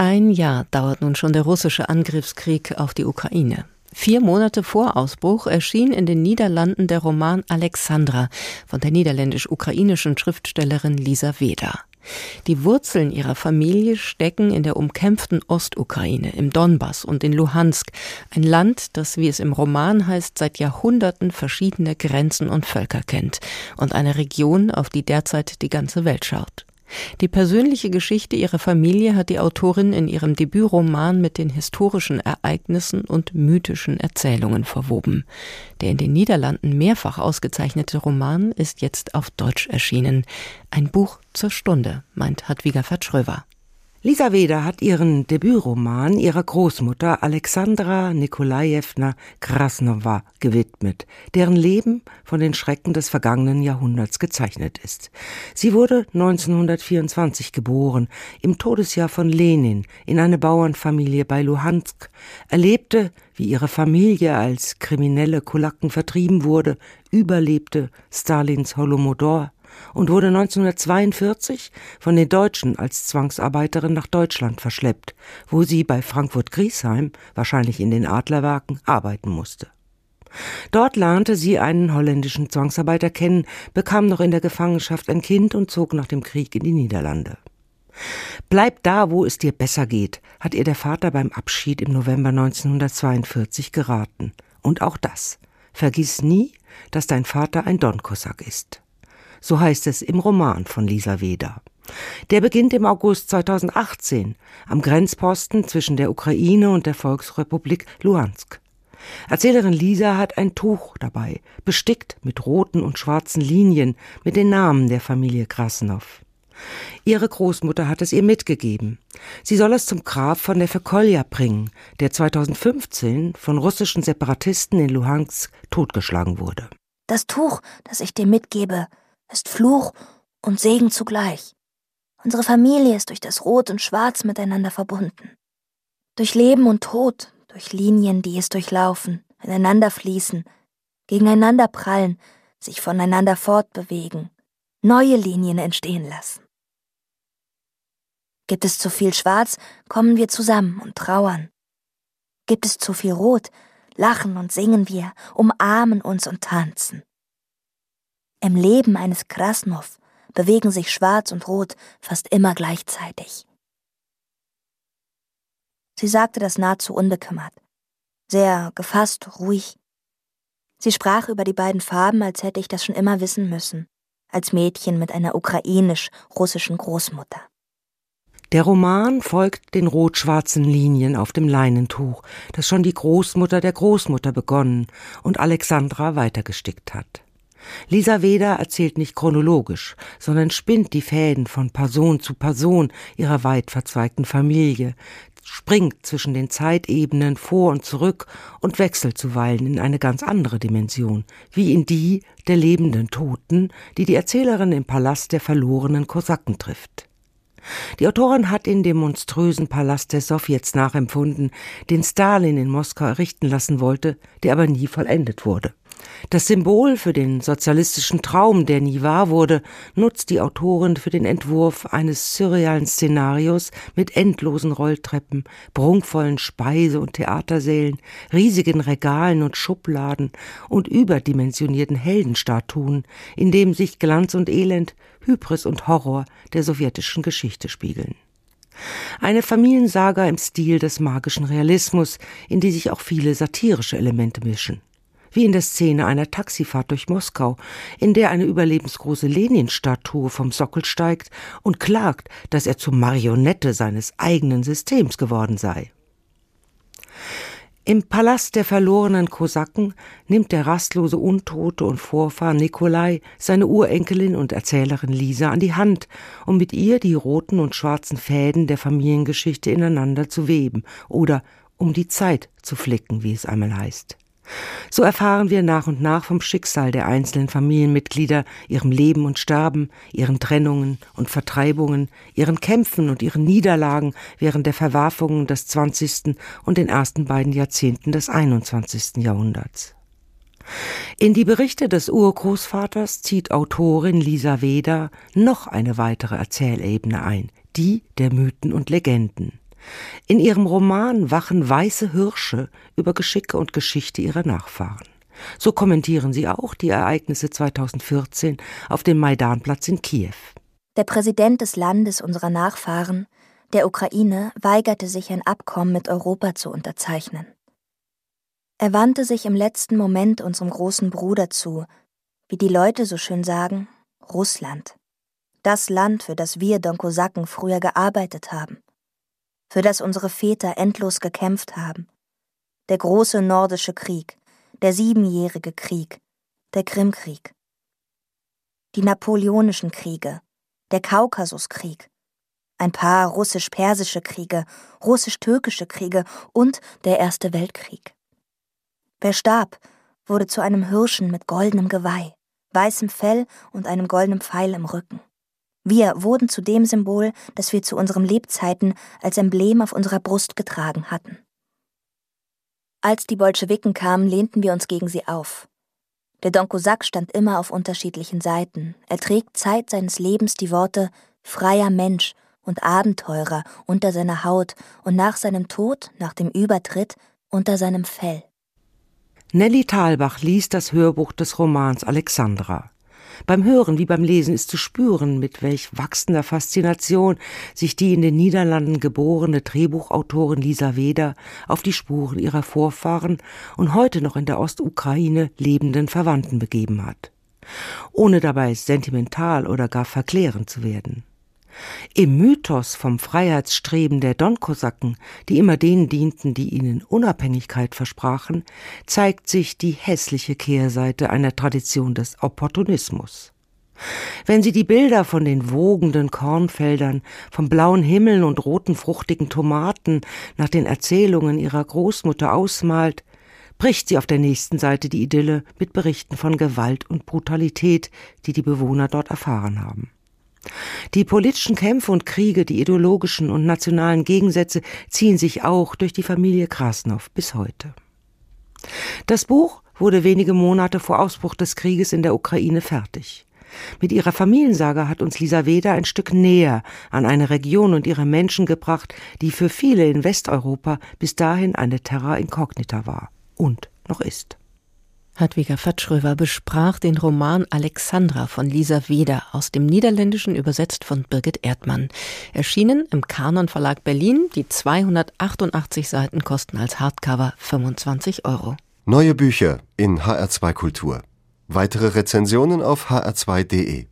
Ein Jahr dauert nun schon der russische Angriffskrieg auf die Ukraine. Vier Monate vor Ausbruch erschien in den Niederlanden der Roman Alexandra von der niederländisch-ukrainischen Schriftstellerin Lisa Weder. Die Wurzeln ihrer Familie stecken in der umkämpften Ostukraine, im Donbass und in Luhansk, ein Land, das, wie es im Roman heißt, seit Jahrhunderten verschiedene Grenzen und Völker kennt und eine Region, auf die derzeit die ganze Welt schaut. Die persönliche Geschichte ihrer Familie hat die Autorin in ihrem Debütroman mit den historischen Ereignissen und mythischen Erzählungen verwoben. Der in den Niederlanden mehrfach ausgezeichnete Roman ist jetzt auf Deutsch erschienen. Ein Buch zur Stunde, meint Hadwiga Fatschröver. Lisa Weder hat ihren Debütroman ihrer Großmutter Alexandra Nikolajewna Krasnova gewidmet, deren Leben von den Schrecken des vergangenen Jahrhunderts gezeichnet ist. Sie wurde 1924 geboren, im Todesjahr von Lenin, in eine Bauernfamilie bei Luhansk, erlebte, wie ihre Familie als kriminelle Kulaken vertrieben wurde, überlebte Stalins Holodomor und wurde 1942 von den Deutschen als Zwangsarbeiterin nach Deutschland verschleppt, wo sie bei Frankfurt-Griesheim, wahrscheinlich in den Adlerwerken, arbeiten musste. Dort lernte sie einen holländischen Zwangsarbeiter kennen, bekam noch in der Gefangenschaft ein Kind und zog nach dem Krieg in die Niederlande. Bleib da, wo es dir besser geht, hat ihr der Vater beim Abschied im November 1942 geraten. Und auch das. Vergiss nie, dass dein Vater ein Donkosak ist so heißt es im Roman von Lisa Weder. Der beginnt im August 2018 am Grenzposten zwischen der Ukraine und der Volksrepublik Luhansk. Erzählerin Lisa hat ein Tuch dabei, bestickt mit roten und schwarzen Linien mit den Namen der Familie Krasnov. Ihre Großmutter hat es ihr mitgegeben. Sie soll es zum Grab von der Fekolja bringen, der 2015 von russischen Separatisten in Luhansk totgeschlagen wurde. Das Tuch, das ich dir mitgebe, ist Fluch und Segen zugleich. Unsere Familie ist durch das Rot und Schwarz miteinander verbunden. Durch Leben und Tod, durch Linien, die es durchlaufen, ineinander fließen, gegeneinander prallen, sich voneinander fortbewegen, neue Linien entstehen lassen. Gibt es zu viel Schwarz, kommen wir zusammen und trauern. Gibt es zu viel Rot, lachen und singen wir, umarmen uns und tanzen. Im Leben eines Krasnov bewegen sich Schwarz und Rot fast immer gleichzeitig. Sie sagte das nahezu unbekümmert, sehr gefasst, ruhig. Sie sprach über die beiden Farben, als hätte ich das schon immer wissen müssen, als Mädchen mit einer ukrainisch-russischen Großmutter. Der Roman folgt den rot-schwarzen Linien auf dem Leinentuch, das schon die Großmutter der Großmutter begonnen und Alexandra weitergestickt hat. Lisa Weder erzählt nicht chronologisch, sondern spinnt die Fäden von Person zu Person ihrer weit verzweigten Familie, springt zwischen den Zeitebenen vor und zurück und wechselt zuweilen in eine ganz andere Dimension, wie in die der lebenden Toten, die die Erzählerin im Palast der verlorenen Kosaken trifft. Die Autorin hat in dem monströsen Palast der Sowjets nachempfunden, den Stalin in Moskau errichten lassen wollte, der aber nie vollendet wurde. Das Symbol für den sozialistischen Traum, der nie wahr wurde, nutzt die Autorin für den Entwurf eines surrealen Szenarios mit endlosen Rolltreppen, prunkvollen Speise- und Theatersälen, riesigen Regalen und Schubladen und überdimensionierten Heldenstatuen, in dem sich Glanz und Elend, Hybris und Horror der sowjetischen Geschichte spiegeln. Eine Familiensaga im Stil des magischen Realismus, in die sich auch viele satirische Elemente mischen wie in der Szene einer Taxifahrt durch Moskau, in der eine überlebensgroße Lenin-Statue vom Sockel steigt und klagt, dass er zur Marionette seines eigenen Systems geworden sei. Im Palast der verlorenen Kosaken nimmt der rastlose Untote und Vorfahr Nikolai seine Urenkelin und Erzählerin Lisa an die Hand, um mit ihr die roten und schwarzen Fäden der Familiengeschichte ineinander zu weben oder um die Zeit zu flicken, wie es einmal heißt. So erfahren wir nach und nach vom Schicksal der einzelnen Familienmitglieder, ihrem Leben und Sterben, ihren Trennungen und Vertreibungen, ihren Kämpfen und ihren Niederlagen während der Verwerfungen des 20. und den ersten beiden Jahrzehnten des 21. Jahrhunderts. In die Berichte des Urgroßvaters zieht Autorin Lisa Weder noch eine weitere Erzählebene ein, die der Mythen und Legenden. In ihrem Roman wachen weiße Hirsche über Geschicke und Geschichte ihrer Nachfahren. So kommentieren sie auch die Ereignisse 2014 auf dem Maidanplatz in Kiew. Der Präsident des Landes unserer Nachfahren, der Ukraine, weigerte sich, ein Abkommen mit Europa zu unterzeichnen. Er wandte sich im letzten Moment unserem großen Bruder zu, wie die Leute so schön sagen, Russland. Das Land, für das wir Donkosaken früher gearbeitet haben, für das unsere Väter endlos gekämpft haben. Der große nordische Krieg, der siebenjährige Krieg, der Krimkrieg. Die napoleonischen Kriege, der Kaukasuskrieg, ein paar russisch-persische Kriege, russisch-türkische Kriege und der Erste Weltkrieg. Wer starb, wurde zu einem Hirschen mit goldenem Geweih, weißem Fell und einem goldenen Pfeil im Rücken. Wir wurden zu dem Symbol, das wir zu unseren Lebzeiten als Emblem auf unserer Brust getragen hatten. Als die Bolschewiken kamen, lehnten wir uns gegen sie auf. Der Don Kosak stand immer auf unterschiedlichen Seiten. Er trägt Zeit seines Lebens die Worte freier Mensch und Abenteurer unter seiner Haut und nach seinem Tod, nach dem Übertritt, unter seinem Fell. Nelly Thalbach liest das Hörbuch des Romans Alexandra. Beim Hören wie beim Lesen ist zu spüren, mit welch wachsender Faszination sich die in den Niederlanden geborene Drehbuchautorin Lisa Weder auf die Spuren ihrer Vorfahren und heute noch in der Ostukraine lebenden Verwandten begeben hat. Ohne dabei sentimental oder gar verklärend zu werden. Im Mythos vom Freiheitsstreben der Donkosaken, die immer denen dienten, die ihnen Unabhängigkeit versprachen, zeigt sich die hässliche Kehrseite einer Tradition des Opportunismus. Wenn sie die Bilder von den wogenden Kornfeldern, vom blauen Himmel und roten fruchtigen Tomaten nach den Erzählungen ihrer Großmutter ausmalt, bricht sie auf der nächsten Seite die Idylle mit Berichten von Gewalt und Brutalität, die die Bewohner dort erfahren haben. Die politischen Kämpfe und Kriege, die ideologischen und nationalen Gegensätze ziehen sich auch durch die Familie Krasnow bis heute. Das Buch wurde wenige Monate vor Ausbruch des Krieges in der Ukraine fertig. Mit ihrer Familiensage hat uns Lisa Weder ein Stück näher an eine Region und ihre Menschen gebracht, die für viele in Westeuropa bis dahin eine Terra incognita war und noch ist. Hadwiger Fatschröver besprach den Roman Alexandra von Lisa Weder aus dem Niederländischen übersetzt von Birgit Erdmann. Erschienen im Kanon Verlag Berlin. Die 288 Seiten kosten als Hardcover 25 Euro. Neue Bücher in HR2 Kultur. Weitere Rezensionen auf hr2.de.